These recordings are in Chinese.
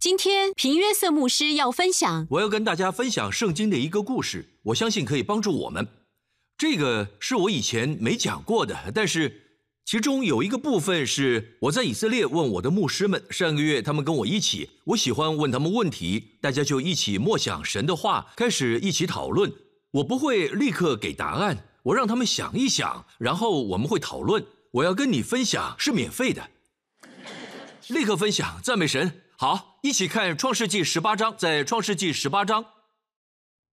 今天平约瑟牧师要分享，我要跟大家分享圣经的一个故事，我相信可以帮助我们。这个是我以前没讲过的，但是其中有一个部分是我在以色列问我的牧师们，上个月他们跟我一起，我喜欢问他们问题，大家就一起默想神的话，开始一起讨论。我不会立刻给答案，我让他们想一想，然后我们会讨论。我要跟你分享是免费的，立刻分享，赞美神。好，一起看《创世纪》十八章。在《创世纪》十八章，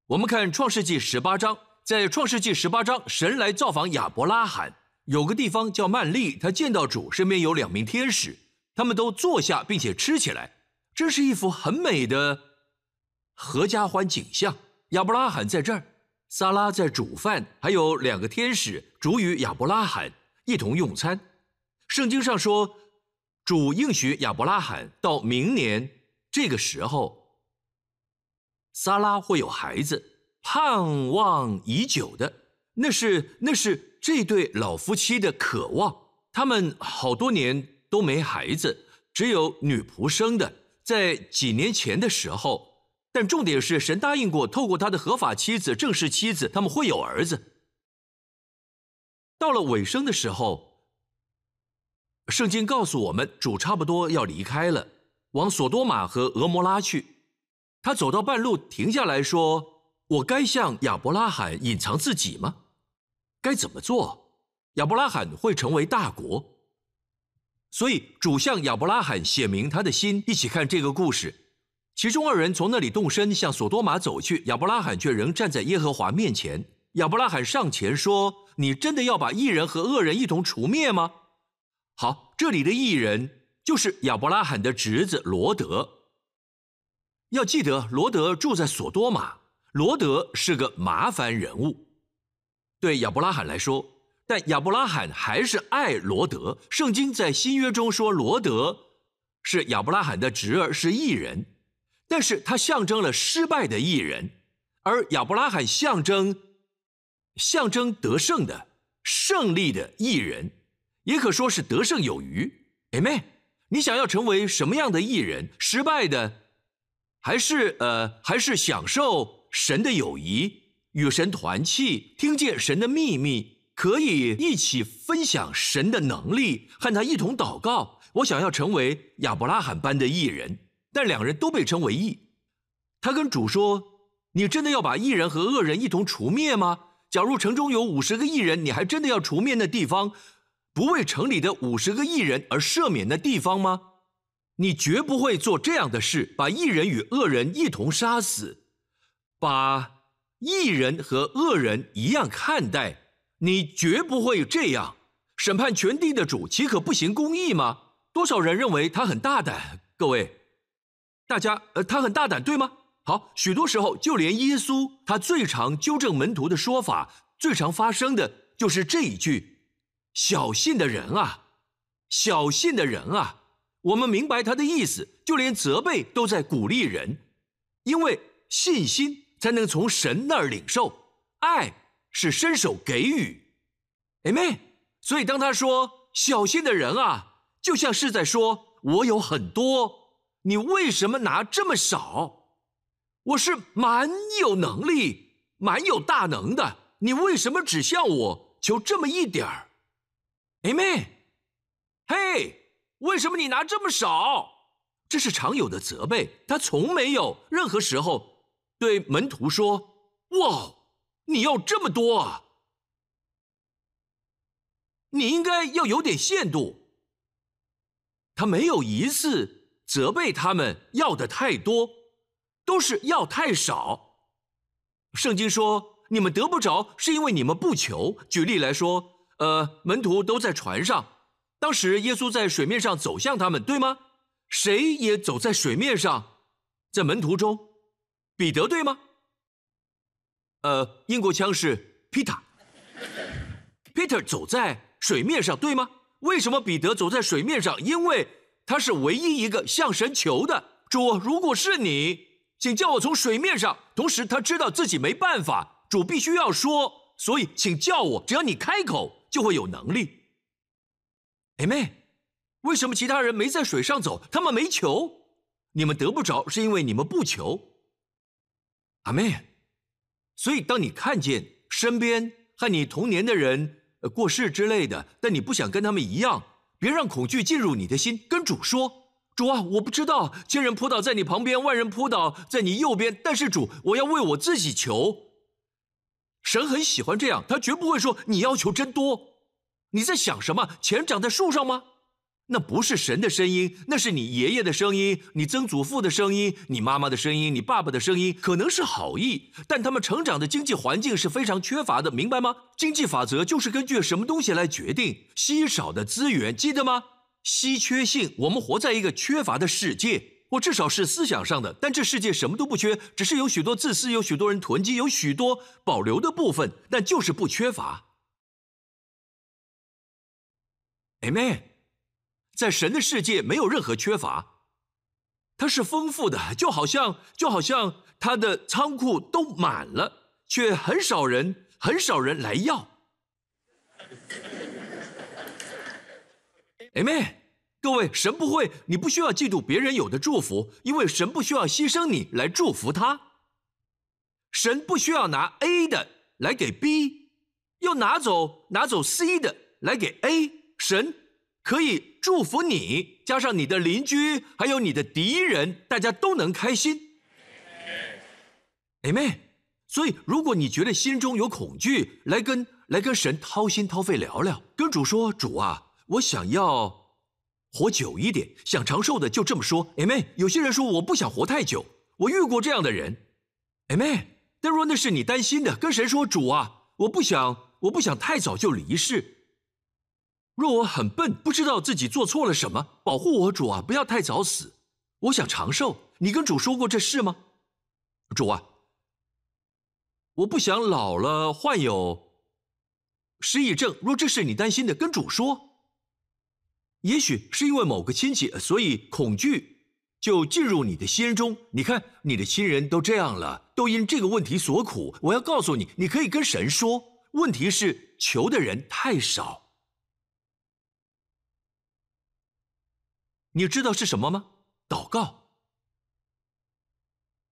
我们看《创世纪》十八章。在《创世纪》十八章，神来造访亚伯拉罕，有个地方叫曼利。他见到主，身边有两名天使，他们都坐下并且吃起来，真是一幅很美的合家欢景象。亚伯拉罕在这儿，撒拉在煮饭，还有两个天使主与亚伯拉罕一同用餐。圣经上说。主应许亚伯拉罕，到明年这个时候，撒拉会有孩子，盼望已久的，那是那是这对老夫妻的渴望。他们好多年都没孩子，只有女仆生的。在几年前的时候，但重点是神答应过，透过他的合法妻子、正式妻子，他们会有儿子。到了尾声的时候。圣经告诉我们，主差不多要离开了，往索多玛和俄摩拉去。他走到半路，停下来说：“我该向亚伯拉罕隐藏自己吗？该怎么做？亚伯拉罕会成为大国。”所以主向亚伯拉罕写明他的心。一起看这个故事。其中二人从那里动身向索多玛走去，亚伯拉罕却仍站在耶和华面前。亚伯拉罕上前说：“你真的要把异人和恶人一同除灭吗？”好，这里的艺人就是亚伯拉罕的侄子罗德。要记得，罗德住在索多玛，罗德是个麻烦人物，对亚伯拉罕来说。但亚伯拉罕还是爱罗德。圣经在新约中说，罗德是亚伯拉罕的侄儿，是艺人，但是他象征了失败的艺人，而亚伯拉罕象征象征得胜的胜利的艺人。也可说是得胜有余。哎妹，你想要成为什么样的艺人？失败的，还是呃，还是享受神的友谊，与神团契，听见神的秘密，可以一起分享神的能力，和他一同祷告。我想要成为亚伯拉罕般的艺人，但两人都被称为义。他跟主说：“你真的要把艺人和恶人一同除灭吗？假如城中有五十个艺人，你还真的要除灭那地方？”不为城里的五十个艺人而赦免的地方吗？你绝不会做这样的事，把艺人与恶人一同杀死，把艺人和恶人一样看待。你绝不会这样审判全地的主，岂可不行公义吗？多少人认为他很大胆？各位，大家，呃，他很大胆，对吗？好，许多时候，就连耶稣，他最常纠正门徒的说法，最常发生的就是这一句。小信的人啊，小信的人啊，我们明白他的意思，就连责备都在鼓励人，因为信心才能从神那儿领受，爱是伸手给予，Amen。所以当他说小心的人啊，就像是在说，我有很多，你为什么拿这么少？我是蛮有能力、蛮有大能的，你为什么只向我求这么一点儿？妹妹，嘿，为什么你拿这么少？这是常有的责备。他从没有任何时候对门徒说：“哇，你要这么多啊！你应该要有点限度。”他没有一次责备他们要的太多，都是要太少。圣经说：“你们得不着，是因为你们不求。”举例来说。呃，门徒都在船上，当时耶稣在水面上走向他们，对吗？谁也走在水面上，在门徒中，彼得对吗？呃，英国腔是 Peter，Peter 走在水面上，对吗？为什么彼得走在水面上？因为他是唯一一个向神求的主。如果是你，请叫我从水面上。同时，他知道自己没办法，主必须要说，所以请叫我。只要你开口。就会有能力。哎妹，为什么其他人没在水上走？他们没求。你们得不着，是因为你们不求。阿妹，所以当你看见身边和你同年的人过世之类的，但你不想跟他们一样，别让恐惧进入你的心，跟主说：“主啊，我不知道，千人扑倒在你旁边，万人扑倒在你右边，但是主，我要为我自己求。”神很喜欢这样，他绝不会说你要求真多。你在想什么？钱长在树上吗？那不是神的声音，那是你爷爷的声音，你曾祖父的声音，你妈妈的声音，你爸爸的声音，可能是好意，但他们成长的经济环境是非常缺乏的，明白吗？经济法则就是根据什么东西来决定稀少的资源，记得吗？稀缺性，我们活在一个缺乏的世界，我至少是思想上的，但这世界什么都不缺，只是有许多自私，有许多人囤积，有许多保留的部分，但就是不缺乏。Amen。在神的世界没有任何缺乏，它是丰富的，就好像就好像他的仓库都满了，却很少人很少人来要。Amen。各位，神不会，你不需要嫉妒别人有的祝福，因为神不需要牺牲你来祝福他。神不需要拿 A 的来给 B，又拿走拿走 C 的来给 A。神。可以祝福你，加上你的邻居，还有你的敌人，大家都能开心。Amen。所以，如果你觉得心中有恐惧，来跟来跟神掏心掏肺聊聊，跟主说：“主啊，我想要活久一点，想长寿的，就这么说。”Amen。有些人说我不想活太久，我遇过这样的人。Amen。但若那是你担心的，跟谁说：“主啊，我不想，我不想太早就离世。”若我很笨，不知道自己做错了什么，保护我主啊，不要太早死。我想长寿，你跟主说过这事吗？主啊，我不想老了患有失忆症。若这是你担心的，跟主说。也许是因为某个亲戚，所以恐惧就进入你的心中。你看，你的亲人都这样了，都因这个问题所苦。我要告诉你，你可以跟神说，问题是求的人太少。你知道是什么吗？祷告。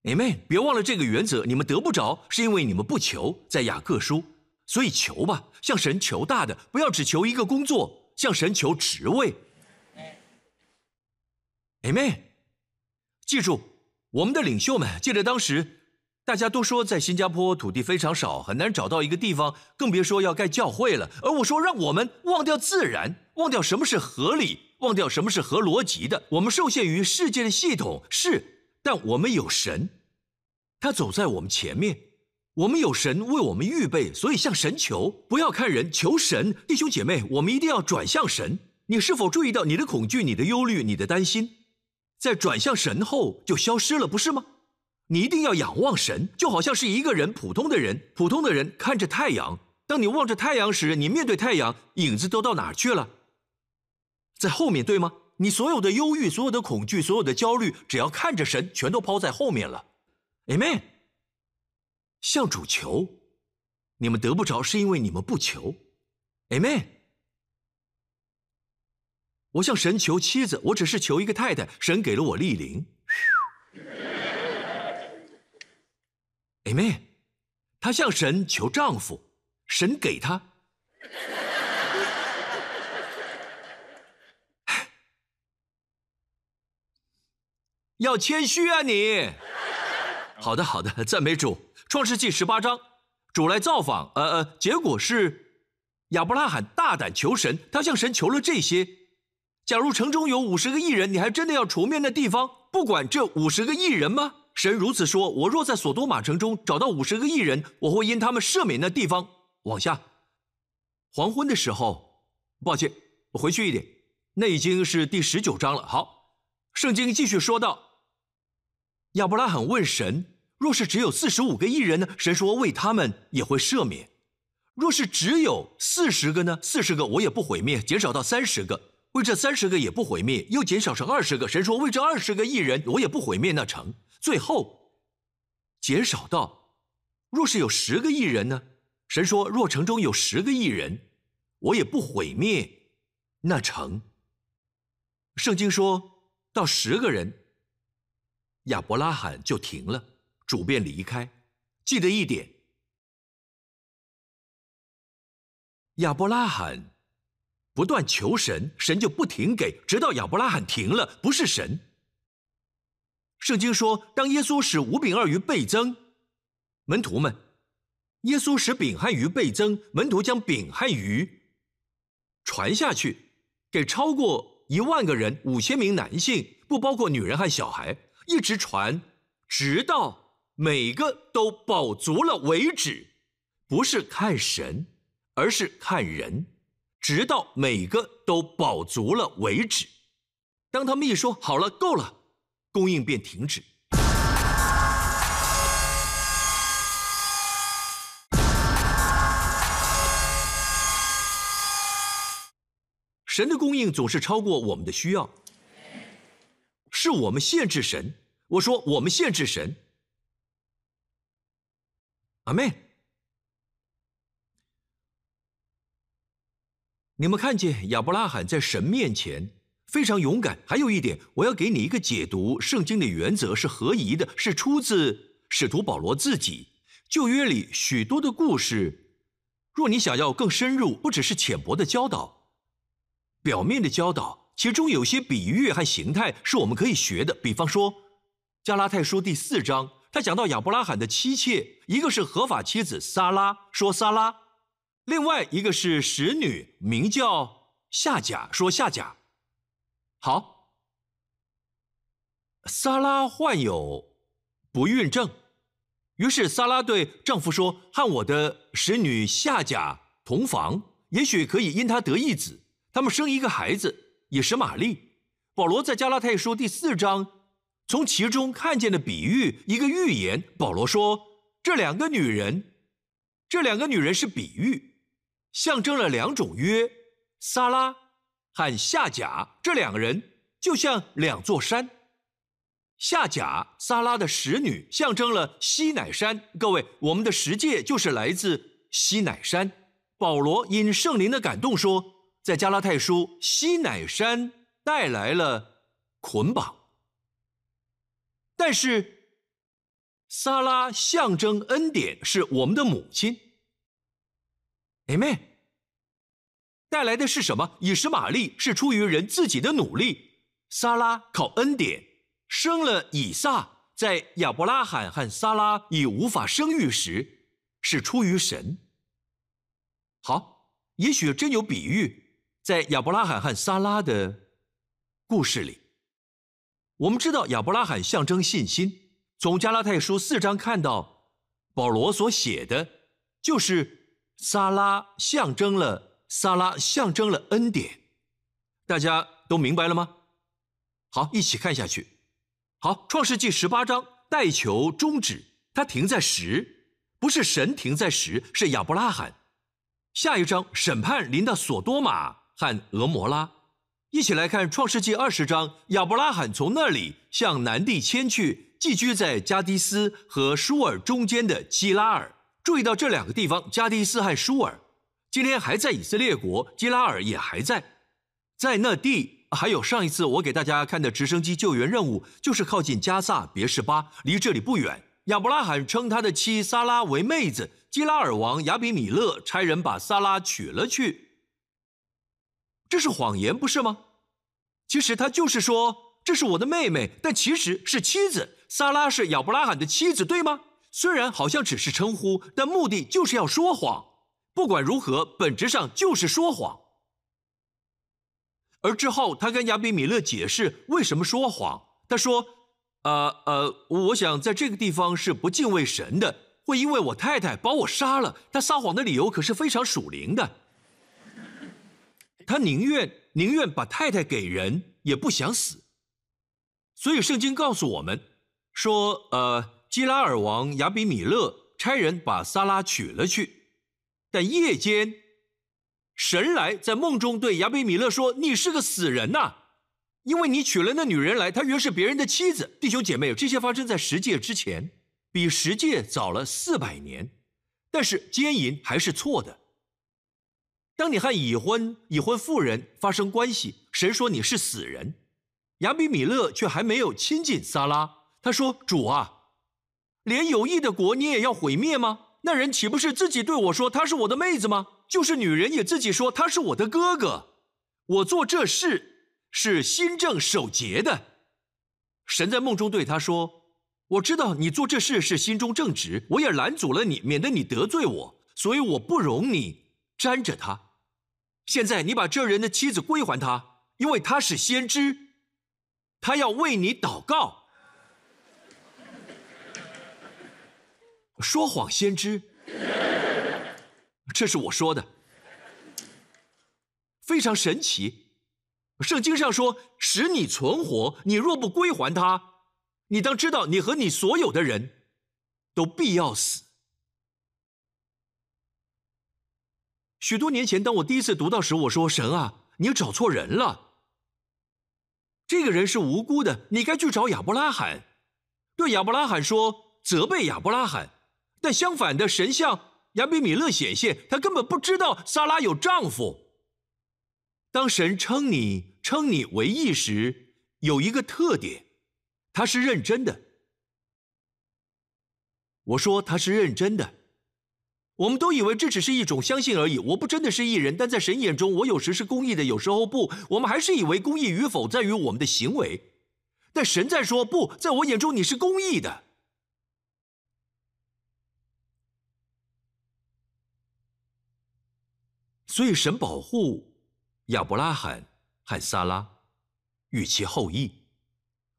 Amen。别忘了这个原则。你们得不着，是因为你们不求。在雅各书，所以求吧，向神求大的，不要只求一个工作，向神求职位。Amen。记住，我们的领袖们，记得当时大家都说，在新加坡土地非常少，很难找到一个地方，更别说要盖教会了。而我说，让我们忘掉自然，忘掉什么是合理。忘掉什么是合逻辑的，我们受限于世界的系统是，但我们有神，他走在我们前面，我们有神为我们预备，所以向神求，不要看人，求神，弟兄姐妹，我们一定要转向神。你是否注意到你的恐惧、你的忧虑、你的担心，在转向神后就消失了，不是吗？你一定要仰望神，就好像是一个人，普通的人，普通的人看着太阳。当你望着太阳时，你面对太阳，影子都到哪去了？在后面对吗？你所有的忧郁、所有的恐惧、所有的焦虑，只要看着神，全都抛在后面了。Amen。向主求，你们得不着，是因为你们不求。Amen。我向神求妻子，我只是求一个太太，神给了我丽玲。Amen。他向神求丈夫，神给他。要谦虚啊，你。好的，好的，赞美主。创世纪十八章，主来造访，呃呃，结果是亚伯拉罕大胆求神，他向神求了这些。假如城中有五十个异人，你还真的要除灭那地方，不管这五十个异人吗？神如此说：我若在索多玛城中找到五十个异人，我会因他们赦免那地方。往下，黄昏的时候，抱歉，我回去一点，那已经是第十九章了。好，圣经继续说道。亚伯拉罕问神：“若是只有四十五个艺人呢？”神说：“为他们也会赦免。若是只有四十个呢？四十个我也不毁灭，减少到三十个。为这三十个也不毁灭，又减少成二十个。神说：为这二十个艺人，我也不毁灭那成。最后减少到，若是有十个艺人呢？神说：若城中有十个艺人，我也不毁灭那成。圣经说到十个人。”亚伯拉罕就停了，主便离开。记得一点，亚伯拉罕不断求神，神就不停给，直到亚伯拉罕停了，不是神。圣经说，当耶稣使五饼二鱼倍增，门徒们，耶稣使饼和鱼倍增，门徒将饼和鱼传下去，给超过一万个人，五千名男性，不包括女人和小孩，一直传，直到每个都饱足了为止。不是看神，而是看人，直到每个都饱足了为止。当他们一说好了，够了。供应便停止。神的供应总是超过我们的需要，是我们限制神。我说我们限制神。阿妹，你们看见亚伯拉罕在神面前？非常勇敢。还有一点，我要给你一个解读圣经的原则是合宜的，是出自使徒保罗自己。旧约里许多的故事，若你想要更深入，不只是浅薄的教导，表面的教导，其中有些比喻和形态是我们可以学的。比方说，加拉太书第四章，他讲到亚伯拉罕的妻妾，一个是合法妻子撒拉，说撒拉；另外一个是使女，名叫夏甲，说夏甲。好，萨拉患有不孕症，于是萨拉对丈夫说：“和我的使女夏甲同房，也许可以因她得一子。他们生一个孩子，也是玛丽。”保罗在加拉太书第四章从其中看见的比喻，一个预言。保罗说：“这两个女人，这两个女人是比喻，象征了两种约。”萨拉。和夏甲这两个人就像两座山。夏甲撒拉的使女象征了西乃山。各位，我们的十诫就是来自西乃山。保罗因圣灵的感动说，在加拉太书，西乃山带来了捆绑。但是，撒拉象征恩典，是我们的母亲。Amen。带来的是什么？以实玛利是出于人自己的努力，撒拉靠恩典生了以撒。在亚伯拉罕和撒拉已无法生育时，是出于神。好，也许真有比喻在亚伯拉罕和撒拉的故事里。我们知道亚伯拉罕象征信心，从加拉太书四章看到保罗所写的，就是撒拉象征了。撒拉象征了恩典，大家都明白了吗？好，一起看下去。好，创世纪十八章带球终止，它停在十，不是神停在十，是亚伯拉罕。下一章审判临到索多玛和俄摩拉，一起来看创世纪二十章，亚伯拉罕从那里向南地迁去，寄居在加迪斯和舒尔中间的基拉尔。注意到这两个地方，加迪斯和舒尔。今天还在以色列国，基拉尔也还在，在那地还有上一次我给大家看的直升机救援任务，就是靠近加萨别是巴，离这里不远。亚伯拉罕称他的妻撒拉为妹子，基拉尔王亚比米勒差人把撒拉娶了去。这是谎言，不是吗？其实他就是说这是我的妹妹，但其实是妻子。撒拉是亚伯拉罕的妻子，对吗？虽然好像只是称呼，但目的就是要说谎。不管如何，本质上就是说谎。而之后，他跟亚比米勒解释为什么说谎。他说：“呃呃，我想在这个地方是不敬畏神的，会因为我太太把我杀了。他撒谎的理由可是非常属灵的。他宁愿宁愿把太太给人，也不想死。所以圣经告诉我们说：呃，基拉尔王亚比米勒差人把撒拉娶了去。”但夜间，神来在梦中对亚比米勒说：“你是个死人呐，因为你娶了那女人来，她原是别人的妻子。”弟兄姐妹，这些发生在十诫之前，比十诫早了四百年。但是奸淫还是错的。当你和已婚已婚妇人发生关系，神说你是死人。亚比米勒却还没有亲近撒拉。他说：“主啊，连有益的国你也要毁灭吗？”那人岂不是自己对我说她是我的妹子吗？就是女人也自己说他是我的哥哥。我做这事是心正守节的。神在梦中对他说：“我知道你做这事是心中正直，我也拦阻了你，免得你得罪我，所以我不容你沾着他。现在你把这人的妻子归还他，因为他是先知，他要为你祷告。”说谎先知，这是我说的，非常神奇。圣经上说：“使你存活，你若不归还他，你当知道，你和你所有的人都必要死。”许多年前，当我第一次读到时，我说：“神啊，你找错人了。这个人是无辜的，你该去找亚伯拉罕，对亚伯拉罕说，责备亚伯拉罕。”但相反的，神像亚比米勒显现，他根本不知道萨拉有丈夫。当神称你称你为义时，有一个特点，他是认真的。我说他是认真的，我们都以为这只是一种相信而已。我不真的是艺人，但在神眼中，我有时是公义的，有时候不。我们还是以为公义与否在于我们的行为，但神在说不在我眼中你是公义的。所以神保护亚伯拉罕和撒拉与其后裔。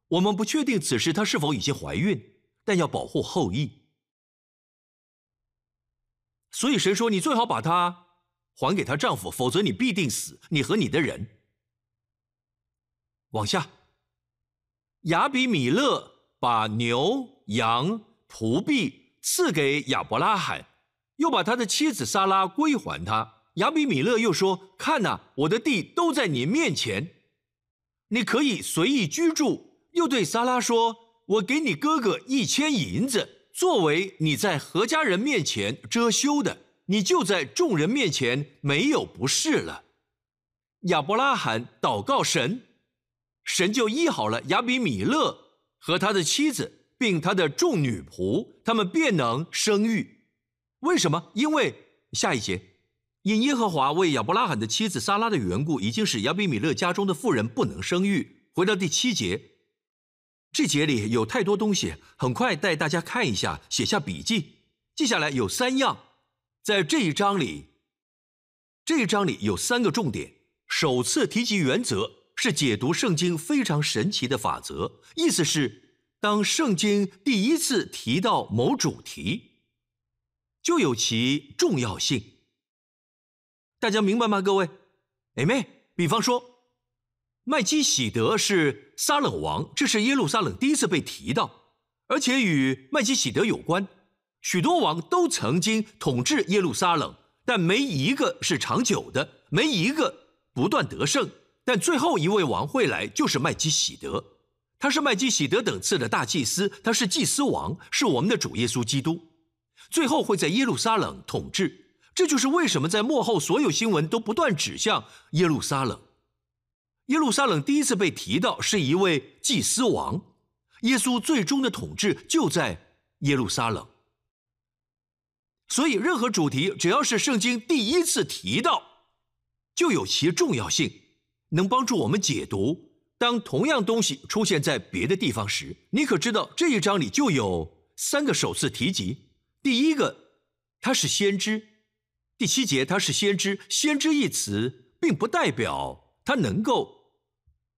我们不确定此时她是否已经怀孕，但要保护后裔。所以神说：“你最好把她还给她丈夫，否则你必定死，你和你的人。”往下，亚比米勒把牛羊仆婢赐给亚伯拉罕，又把他的妻子撒拉归还他。亚比米勒又说：“看呐，我的地都在你面前，你可以随意居住。”又对撒拉说：“我给你哥哥一千银子，作为你在何家人面前遮羞的，你就在众人面前没有不是了。”亚伯拉罕祷告神，神就医好了亚比米勒和他的妻子，并他的众女仆，他们便能生育。为什么？因为下一节。因耶和华为亚伯拉罕的妻子撒拉的缘故，已经使亚比米勒家中的妇人不能生育。回到第七节，这节里有太多东西，很快带大家看一下，写下笔记。记下来有三样，在这一章里，这一章里有三个重点。首次提及原则是解读圣经非常神奇的法则，意思是当圣经第一次提到某主题，就有其重要性。大家明白吗？各位，哎妹，比方说，麦基喜德是撒冷王，这是耶路撒冷第一次被提到，而且与麦基喜德有关。许多王都曾经统治耶路撒冷，但没一个是长久的，没一个不断得胜。但最后一位王会来，就是麦基喜德，他是麦基喜德等次的大祭司，他是祭司王，是我们的主耶稣基督，最后会在耶路撒冷统治。这就是为什么在幕后所有新闻都不断指向耶路撒冷。耶路撒冷第一次被提到是一位祭司王，耶稣最终的统治就在耶路撒冷。所以，任何主题只要是圣经第一次提到，就有其重要性，能帮助我们解读。当同样东西出现在别的地方时，你可知道这一章里就有三个首次提及。第一个，他是先知。第七节，他是先知。先知一词，并不代表他能够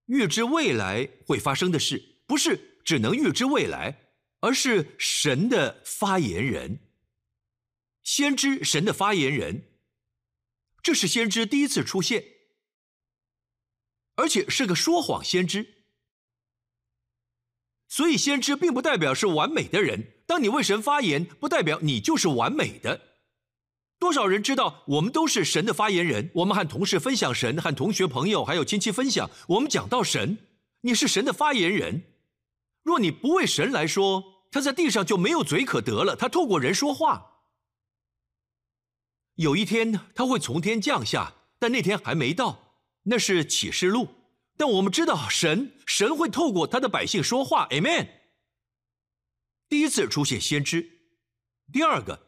预知未来会发生的事，不是只能预知未来，而是神的发言人。先知，神的发言人，这是先知第一次出现，而且是个说谎先知。所以，先知并不代表是完美的人。当你为神发言，不代表你就是完美的。多少人知道我们都是神的发言人？我们和同事分享神，和同学、朋友还有亲戚分享。我们讲到神，你是神的发言人。若你不为神来说，他在地上就没有嘴可得了。他透过人说话。有一天他会从天降下，但那天还没到。那是启示录。但我们知道神，神会透过他的百姓说话。Amen。第一次出现先知。第二个，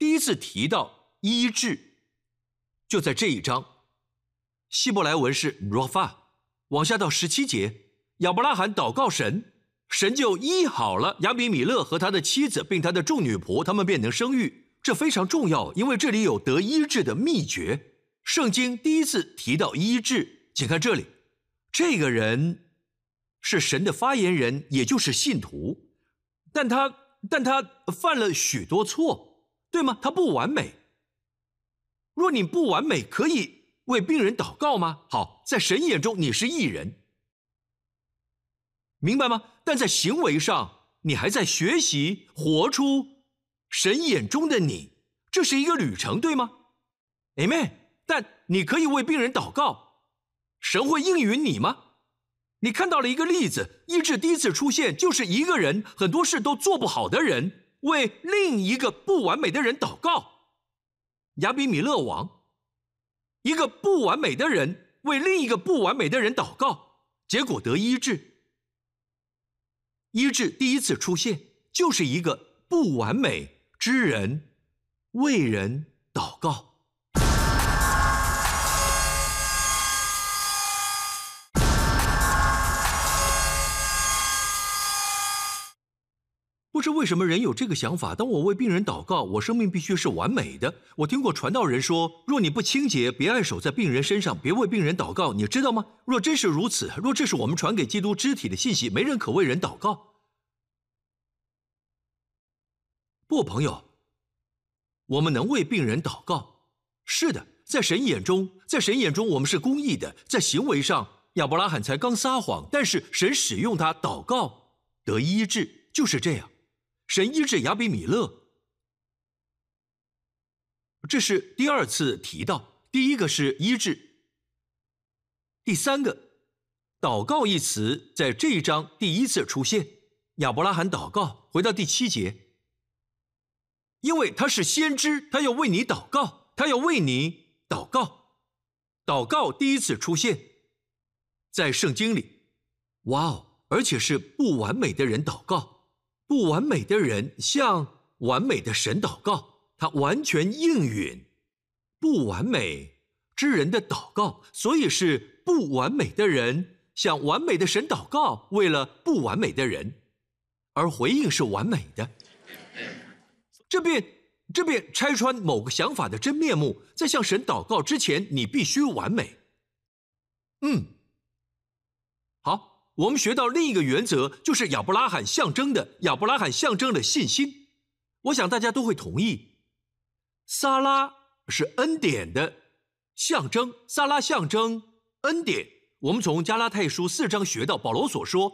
第一次提到医治，就在这一章。希伯来文是 Rafa，往下到十七节，亚伯拉罕祷告神，神就医好了亚比米勒和他的妻子，并他的众女仆，他们便能生育。这非常重要，因为这里有得医治的秘诀。圣经第一次提到医治，请看这里，这个人是神的发言人，也就是信徒，但他但他犯了许多错，对吗？他不完美。若你不完美，可以为病人祷告吗？好，在神眼中你是艺人，明白吗？但在行为上，你还在学习活出。神眼中的你，这是一个旅程，对吗？Amen。但你可以为病人祷告，神会应允你吗？你看到了一个例子，医治第一次出现就是一个人很多事都做不好的人为另一个不完美的人祷告。亚比米勒王，一个不完美的人为另一个不完美的人祷告，结果得医治。医治第一次出现就是一个不完美。之人为人祷告，不知为什么人有这个想法。当我为病人祷告，我生命必须是完美的。我听过传道人说：“若你不清洁，别按手在病人身上，别为病人祷告。”你知道吗？若真是如此，若这是我们传给基督肢体的信息，没人可为人祷告。不，朋友，我们能为病人祷告。是的，在神眼中，在神眼中，我们是公义的。在行为上，亚伯拉罕才刚撒谎，但是神使用他祷告得医治，就是这样。神医治亚比米勒，这是第二次提到。第一个是医治，第三个“祷告”一词在这一章第一次出现。亚伯拉罕祷告，回到第七节。因为他是先知，他要为你祷告，他要为你祷告。祷告第一次出现在圣经里，哇哦！而且是不完美的人祷告，不完美的人向完美的神祷告，他完全应允不完美之人的祷告，所以是不完美的人向完美的神祷告，为了不完美的人，而回应是完美的。这便这便拆穿某个想法的真面目。在向神祷告之前，你必须完美。嗯，我们学到另一个原则，就是亚伯拉罕象征的亚伯拉罕象征的信心。我想大家都会同意，撒拉是恩典的象征，撒拉象征恩典。我们从加拉太书四章学到保罗所说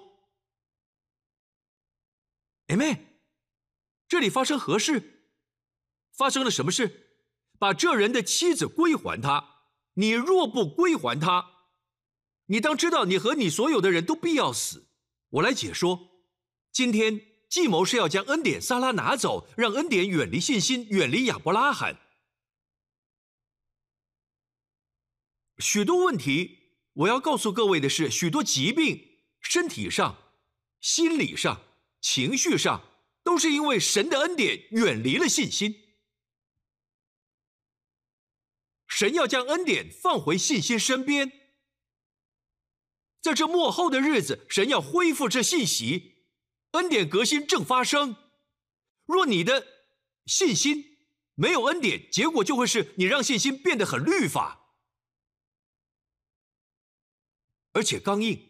a 妹。这里发生何事？发生了什么事？把这人的妻子归还他。你若不归还他，你当知道，你和你所有的人都必要死。我来解说。今天计谋是要将恩典撒拉拿走，让恩典远离信心，远离亚伯拉罕。许多问题，我要告诉各位的是，许多疾病，身体上、心理上、情绪上。都是因为神的恩典远离了信心，神要将恩典放回信心身边。在这末后的日子，神要恢复这信息，恩典革新正发生。若你的信心没有恩典，结果就会是你让信心变得很律法，而且刚硬，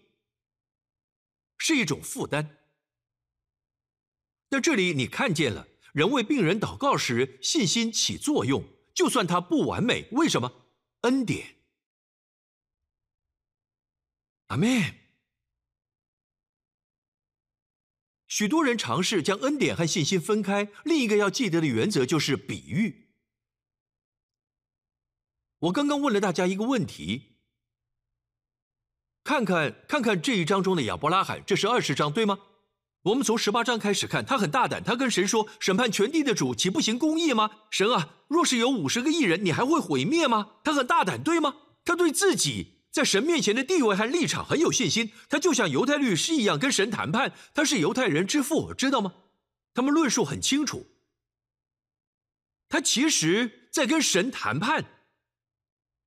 是一种负担。在这里，你看见了人为病人祷告时信心起作用，就算他不完美，为什么？恩典。阿门。许多人尝试将恩典和信心分开，另一个要记得的原则就是比喻。我刚刚问了大家一个问题，看看看看这一章中的亚伯拉罕，这是二十章，对吗？我们从十八章开始看，他很大胆，他跟神说：“审判全地的主，岂不行公义吗？神啊，若是有五十个艺人，你还会毁灭吗？”他很大胆，对吗？他对自己在神面前的地位和立场很有信心，他就像犹太律师一样跟神谈判。他是犹太人之父，知道吗？他们论述很清楚，他其实在跟神谈判。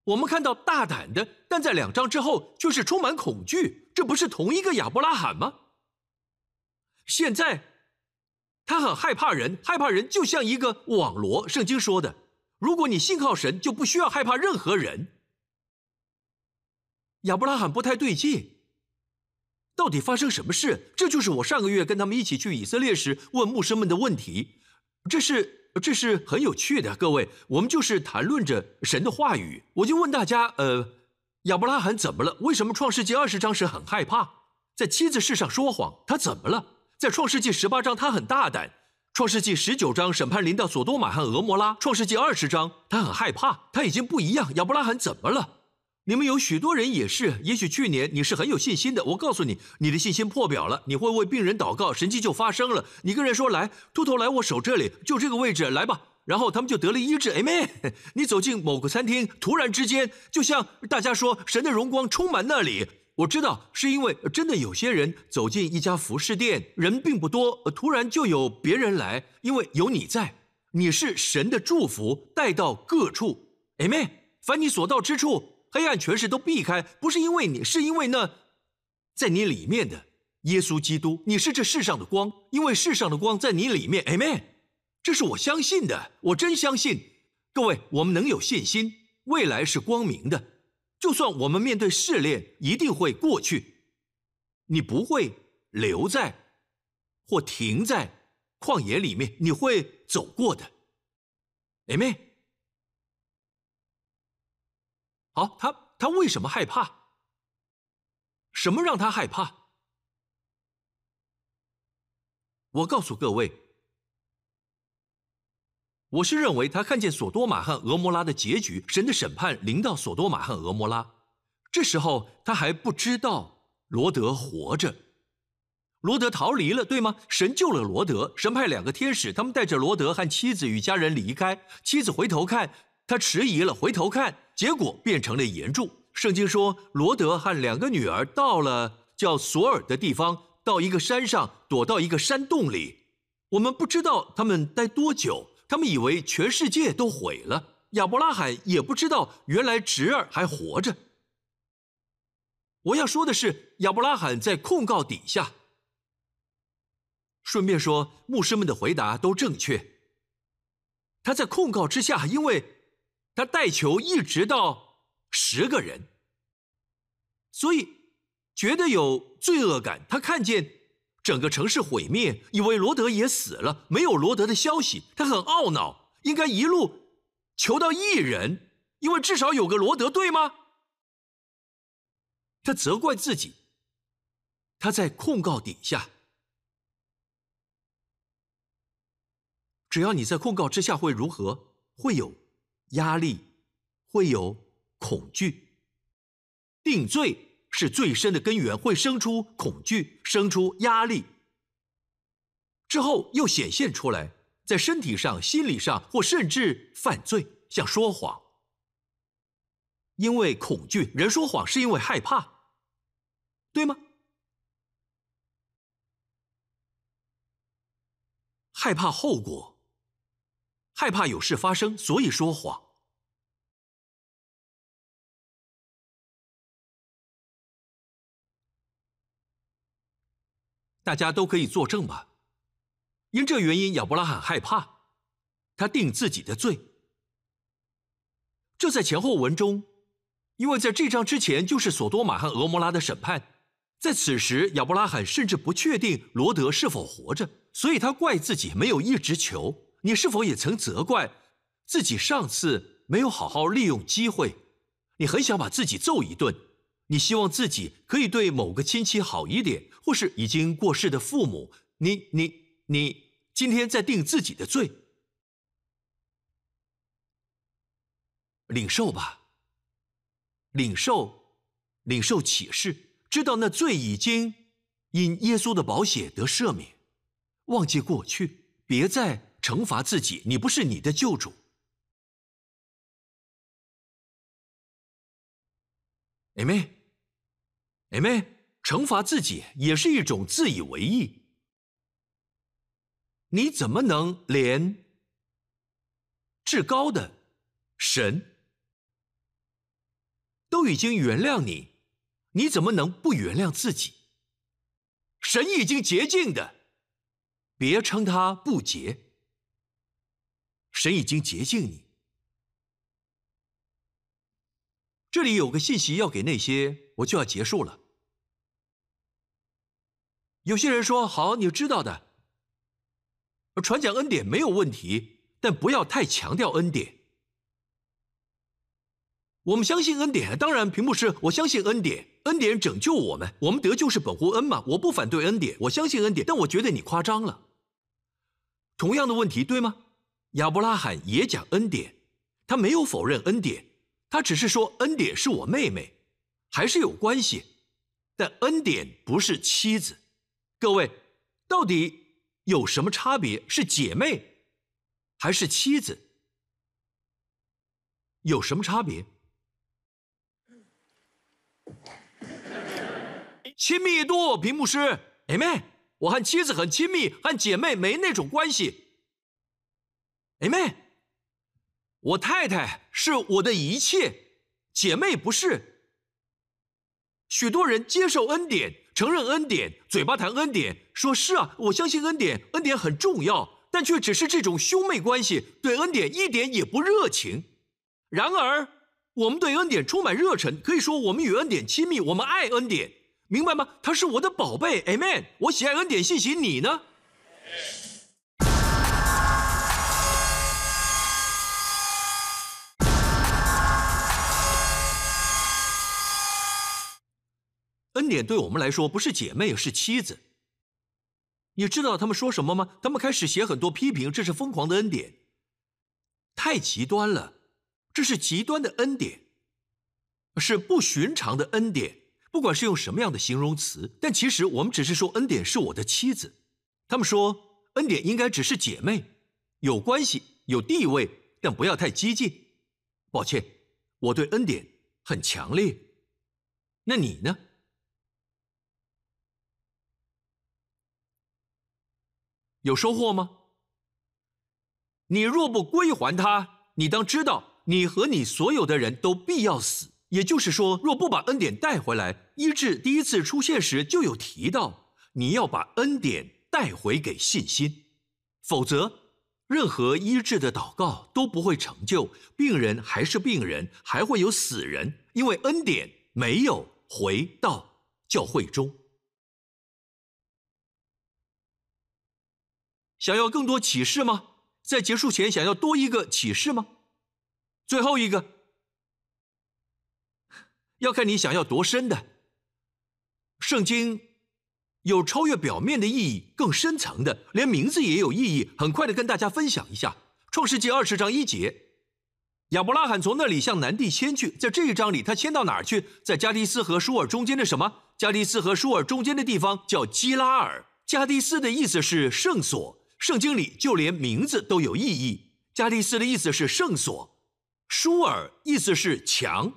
我们看到大胆的，但在两章之后却是充满恐惧，这不是同一个亚伯拉罕吗？现在他很害怕人，害怕人就像一个网罗。圣经说的，如果你信靠神，就不需要害怕任何人。亚伯拉罕不太对劲。到底发生什么事？这就是我上个月跟他们一起去以色列时问牧师们的问题。这是这是很有趣的，各位，我们就是谈论着神的话语。我就问大家，呃，亚伯拉罕怎么了？为什么创世纪二十章时很害怕，在妻子事上说谎？他怎么了？在创世纪十八章他很大胆，创世纪十九章审判临到索多玛和俄摩拉，创世纪二十章他很害怕，他已经不一样。亚伯拉罕怎么了？你们有许多人也是，也许去年你是很有信心的。我告诉你，你的信心破表了。你会为病人祷告，神迹就发生了。你跟人说：“来，秃头来我手这里，就这个位置，来吧。”然后他们就得了医治。Amen。你走进某个餐厅，突然之间，就像大家说，神的荣光充满那里。我知道，是因为真的有些人走进一家服饰店，人并不多，突然就有别人来，因为有你在，你是神的祝福带到各处。Amen。凡你所到之处。黑暗权势都避开，不是因为你，是因为那在你里面的耶稣基督。你是这世上的光，因为世上的光在你里面。Amen。这是我相信的，我真相信。各位，我们能有信心，未来是光明的。就算我们面对试炼，一定会过去。你不会留在或停在旷野里面，你会走过的。Amen。好，他他为什么害怕？什么让他害怕？我告诉各位，我是认为他看见索多玛和俄摩拉的结局，神的审判临到索多玛和俄摩拉。这时候他还不知道罗德活着，罗德逃离了，对吗？神救了罗德，神派两个天使，他们带着罗德和妻子与家人离开。妻子回头看。他迟疑了，回头看，结果变成了岩柱。圣经说，罗德和两个女儿到了叫索尔的地方，到一个山上，躲到一个山洞里。我们不知道他们待多久，他们以为全世界都毁了。亚伯拉罕也不知道，原来侄儿还活着。我要说的是，亚伯拉罕在控告底下。顺便说，牧师们的回答都正确。他在控告之下，因为。他带球一直到十个人，所以觉得有罪恶感。他看见整个城市毁灭，以为罗德也死了，没有罗德的消息，他很懊恼，应该一路求到一人，因为至少有个罗德，对吗？他责怪自己，他在控告底下，只要你在控告之下会如何？会有。压力会有恐惧，定罪是最深的根源，会生出恐惧，生出压力，之后又显现出来，在身体上、心理上，或甚至犯罪，像说谎。因为恐惧，人说谎是因为害怕，对吗？害怕后果。害怕有事发生，所以说谎。大家都可以作证吧？因这原因，亚伯拉罕害怕，他定自己的罪。这在前后文中，因为在这章之前就是索多玛和俄摩拉的审判，在此时亚伯拉罕甚至不确定罗德是否活着，所以他怪自己没有一直求。你是否也曾责怪自己上次没有好好利用机会？你很想把自己揍一顿，你希望自己可以对某个亲戚好一点，或是已经过世的父母。你、你、你今天在定自己的罪，领受吧，领受，领受启示，知道那罪已经因耶稣的宝血得赦免，忘记过去，别再。惩罚自己，你不是你的救主。Amen，Amen，惩罚自己也是一种自以为意。你怎么能连至高的神都已经原谅你，你怎么能不原谅自己？神已经洁净的，别称他不洁。神已经洁净你。这里有个信息要给那些，我就要结束了。有些人说：“好，你知道的，传讲恩典没有问题，但不要太强调恩典。我们相信恩典，当然，屏幕是我相信恩典，恩典拯救我们，我们得救是本乎恩嘛。我不反对恩典，我相信恩典，但我觉得你夸张了。同样的问题，对吗？亚伯拉罕也讲恩典，他没有否认恩典。”他只是说恩典是我妹妹，还是有关系，但恩典不是妻子。各位，到底有什么差别？是姐妹，还是妻子？有什么差别？亲密度，屏幕师，哎妹，我和妻子很亲密，和姐妹没那种关系。妹妹。我太太是我的一切，姐妹不是。许多人接受恩典，承认恩典，嘴巴谈恩典，说是啊，我相信恩典，恩典很重要，但却只是这种兄妹关系，对恩典一点也不热情。然而，我们对恩典充满热忱，可以说我们与恩典亲密，我们爱恩典，明白吗？他是我的宝贝，Amen。我喜爱恩典信息，你呢？恩典对我们来说不是姐妹，是妻子。你知道他们说什么吗？他们开始写很多批评，这是疯狂的恩典，太极端了。这是极端的恩典，是不寻常的恩典。不管是用什么样的形容词，但其实我们只是说恩典是我的妻子。他们说恩典应该只是姐妹，有关系、有地位，但不要太激进。抱歉，我对恩典很强烈。那你呢？有收获吗？你若不归还他，你当知道，你和你所有的人都必要死。也就是说，若不把恩典带回来，医治第一次出现时就有提到，你要把恩典带回给信心，否则任何医治的祷告都不会成就，病人还是病人，还会有死人，因为恩典没有回到教会中。想要更多启示吗？在结束前想要多一个启示吗？最后一个，要看你想要多深的。圣经有超越表面的意义，更深层的，连名字也有意义。很快的跟大家分享一下，《创世纪二十章一节，亚伯拉罕从那里向南地迁去。在这一章里，他迁到哪儿去？在加迪斯和舒尔中间的什么？加迪斯和舒尔中间的地方叫基拉尔。加迪斯的意思是圣所。圣经里就连名字都有意义。加利斯的意思是圣所，舒尔意思是墙。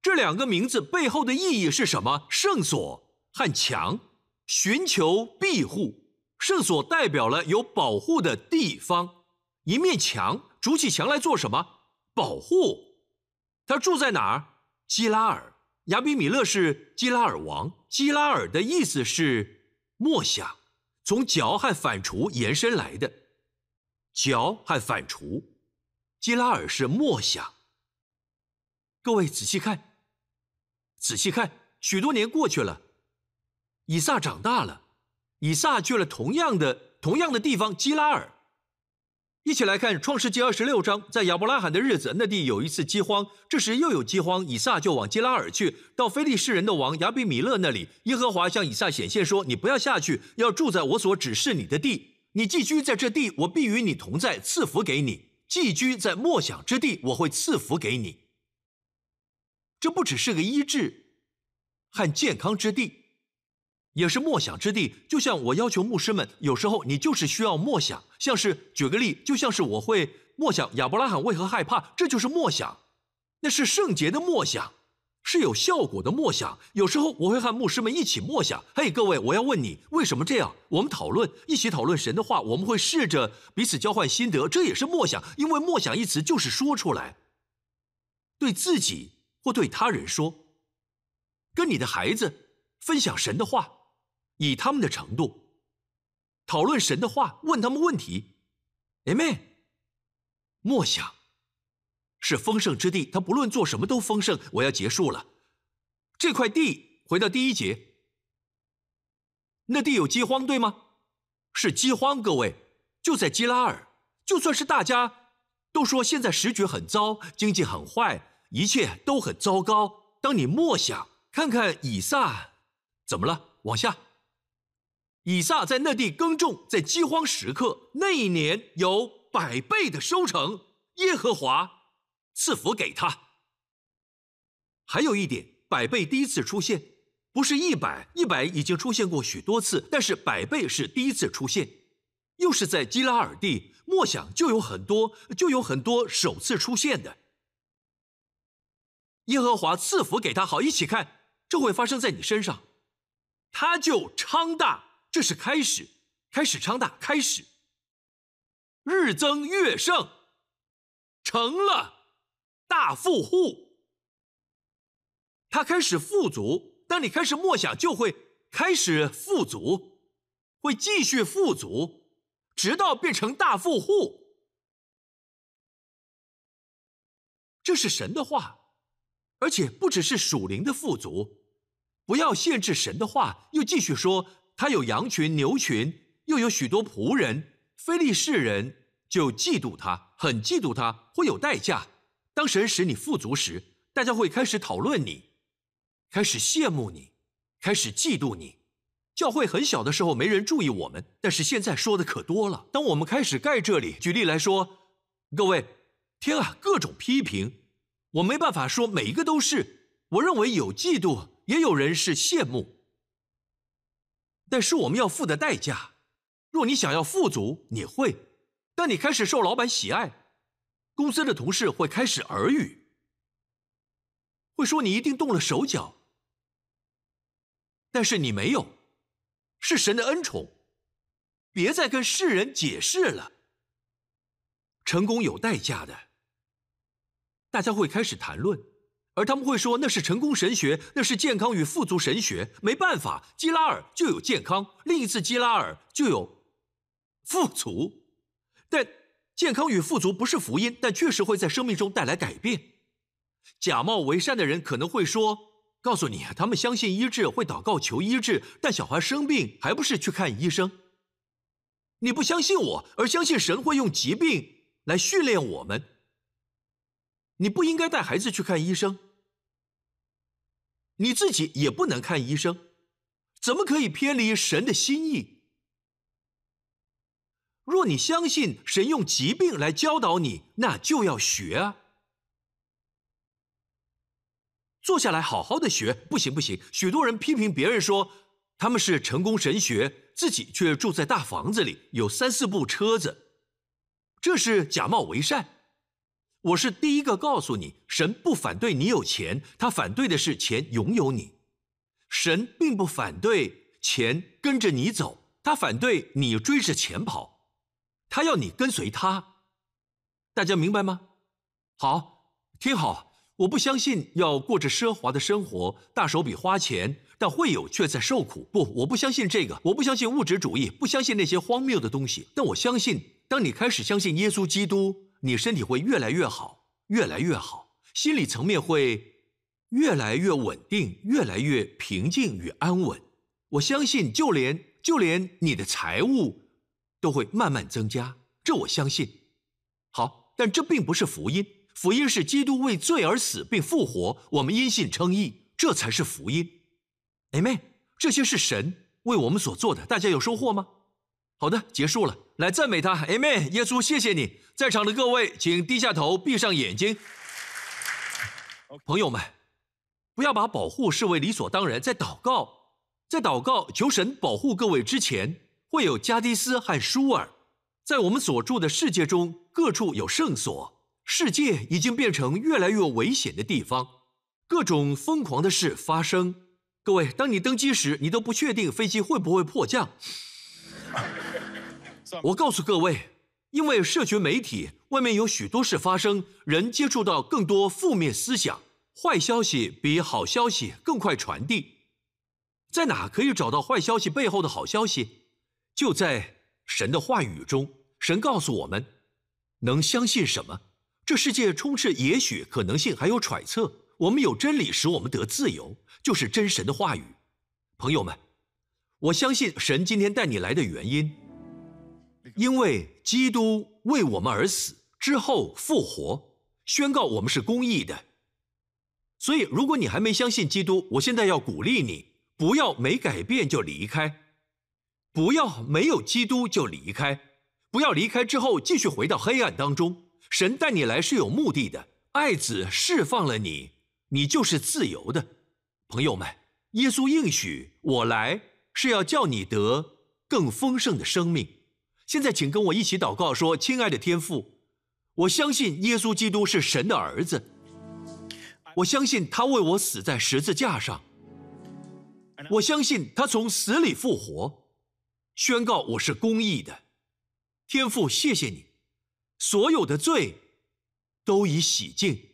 这两个名字背后的意义是什么？圣所和墙，寻求庇护。圣所代表了有保护的地方，一面墙筑起墙来做什么？保护。他住在哪儿？基拉尔。亚比米勒是基拉尔王。基拉尔的意思是默想。从嚼和反刍延伸来的，嚼和反刍，基拉尔是默想。各位仔细看，仔细看，许多年过去了，以撒长大了，以撒去了同样的同样的地方基拉尔。一起来看《创世纪二十六章，在亚伯拉罕的日子，那地有一次饥荒。这时又有饥荒，以撒就往基拉尔去，到非利士人的王亚比米勒那里。耶和华向以撒显现说：“你不要下去，要住在我所指示你的地。你寄居在这地，我必与你同在，赐福给你。寄居在默想之地，我会赐福给你。这不只是个医治和健康之地。”也是默想之地，就像我要求牧师们，有时候你就是需要默想，像是举个例，就像是我会默想亚伯拉罕为何害怕，这就是默想，那是圣洁的默想，是有效果的默想。有时候我会和牧师们一起默想。嘿，各位，我要问你，为什么这样？我们讨论，一起讨论神的话。我们会试着彼此交换心得，这也是默想。因为默想一词就是说出来，对自己或对他人说，跟你的孩子分享神的话，以他们的程度讨论神的话，问他们问题。Amen。默想。是丰盛之地，他不论做什么都丰盛。我要结束了，这块地回到第一节，那地有饥荒，对吗？是饥荒，各位就在基拉尔。就算是大家都说现在时局很糟，经济很坏，一切都很糟糕。当你默想，看看以撒怎么了？往下，以撒在那地耕种，在饥荒时刻，那一年有百倍的收成。耶和华。赐福给他。还有一点，百倍第一次出现，不是一百，一百已经出现过许多次，但是百倍是第一次出现，又是在基拉尔地，默想就有很多，就有很多首次出现的。耶和华赐福给他，好，一起看，这会发生在你身上，他就昌大，这是开始，开始昌大，开始，日增月盛，成了。大富户，他开始富足。当你开始默想，就会开始富足，会继续富足，直到变成大富户。这是神的话，而且不只是属灵的富足。不要限制神的话，又继续说，他有羊群、牛群，又有许多仆人。非利士人就嫉妒他，很嫉妒他，会有代价。当神使你富足时，大家会开始讨论你，开始羡慕你，开始嫉妒你。教会很小的时候没人注意我们，但是现在说的可多了。当我们开始盖这里，举例来说，各位，天啊，各种批评，我没办法说每一个都是。我认为有嫉妒，也有人是羡慕，但是我们要付的代价。若你想要富足，你会，当你开始受老板喜爱。公司的同事会开始耳语，会说你一定动了手脚，但是你没有，是神的恩宠。别再跟世人解释了，成功有代价的。大家会开始谈论，而他们会说那是成功神学，那是健康与富足神学。没办法，基拉尔就有健康，另一次基拉尔就有富足，但。健康与富足不是福音，但确实会在生命中带来改变。假冒为善的人可能会说：“告诉你，他们相信医治，会祷告求医治，但小孩生病还不是去看医生？你不相信我，而相信神会用疾病来训练我们。你不应该带孩子去看医生，你自己也不能看医生，怎么可以偏离神的心意？”若你相信神用疾病来教导你，那就要学啊！坐下来好好的学，不行不行。许多人批评别人说他们是成功神学，自己却住在大房子里，有三四部车子，这是假冒为善。我是第一个告诉你，神不反对你有钱，他反对的是钱拥有你。神并不反对钱跟着你走，他反对你追着钱跑。他要你跟随他，大家明白吗？好，听好，我不相信要过着奢华的生活，大手笔花钱，但会有却在受苦。不，我不相信这个，我不相信物质主义，不相信那些荒谬的东西。但我相信，当你开始相信耶稣基督，你身体会越来越好，越来越好，心理层面会越来越稳定，越来越平静与安稳。我相信，就连就连你的财务。都会慢慢增加，这我相信。好，但这并不是福音。福音是基督为罪而死并复活，我们因信称义，这才是福音。Amen。这些是神为我们所做的，大家有收获吗？好的，结束了。来赞美他，Amen。耶稣，谢谢你。在场的各位，请低下头，闭上眼睛。朋友们，不要把保护视为理所当然。在祷告，在祷告求神保护各位之前。会有加迪斯和舒尔，在我们所住的世界中，各处有圣所。世界已经变成越来越危险的地方，各种疯狂的事发生。各位，当你登机时，你都不确定飞机会不会迫降。我告诉各位，因为社群媒体外面有许多事发生，人接触到更多负面思想，坏消息比好消息更快传递。在哪可以找到坏消息背后的好消息？就在神的话语中。神告诉我们，能相信什么？这世界充斥也许、可能性，还有揣测。我们有真理，使我们得自由，就是真神的话语。朋友们，我相信神今天带你来的原因，因为基督为我们而死之后复活，宣告我们是公义的。所以，如果你还没相信基督，我现在要鼓励你，不要没改变就离开，不要没有基督就离开。不要离开之后继续回到黑暗当中。神带你来是有目的的，爱子释放了你，你就是自由的。朋友们，耶稣应许我来是要叫你得更丰盛的生命。现在，请跟我一起祷告，说：“亲爱的天父，我相信耶稣基督是神的儿子，我相信他为我死在十字架上，我相信他从死里复活，宣告我是公义的。”天父，谢谢你，所有的罪都已洗净，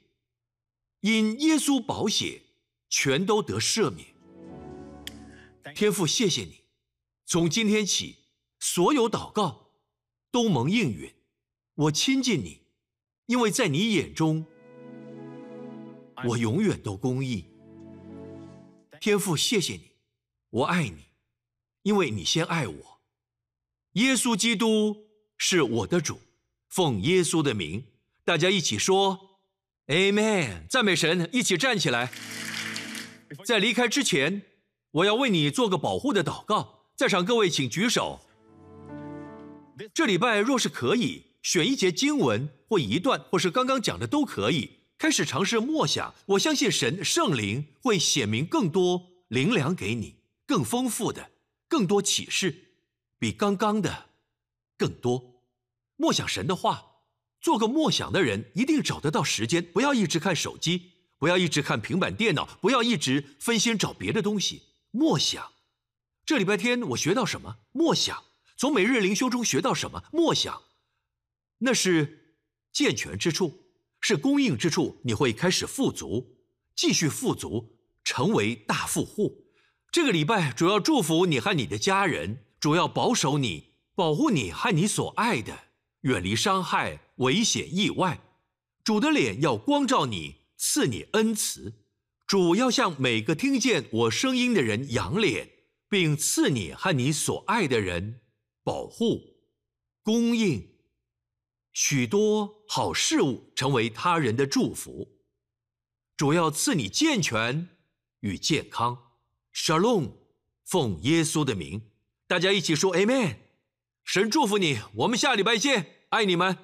因耶稣宝血全都得赦免。天父，谢谢你，从今天起，所有祷告都蒙应允。我亲近你，因为在你眼中，我永远都公义。天父，谢谢你，我爱你，因为你先爱我。耶稣基督。是我的主，奉耶稣的名，大家一起说，Amen，赞美神，一起站起来。在离开之前，我要为你做个保护的祷告，在场各位请举手。这礼拜若是可以选一节经文或一段，或是刚刚讲的都可以，开始尝试默想。我相信神圣灵会显明更多灵粮给你，更丰富的，更多启示，比刚刚的。更多，默想神的话，做个默想的人，一定找得到时间。不要一直看手机，不要一直看平板电脑，不要一直分心找别的东西。默想，这礼拜天我学到什么？默想，从每日灵修中学到什么？默想，那是健全之处，是供应之处。你会开始富足，继续富足，成为大富户。这个礼拜主要祝福你和你的家人，主要保守你。保护你和你所爱的，远离伤害、危险、意外。主的脸要光照你，赐你恩慈。主要向每个听见我声音的人扬脸，并赐你和你所爱的人保护、供应许多好事物，成为他人的祝福。主要赐你健全与健康。Shalom，奉耶稣的名，大家一起说 Amen。神祝福你，我们下礼拜见，爱你们。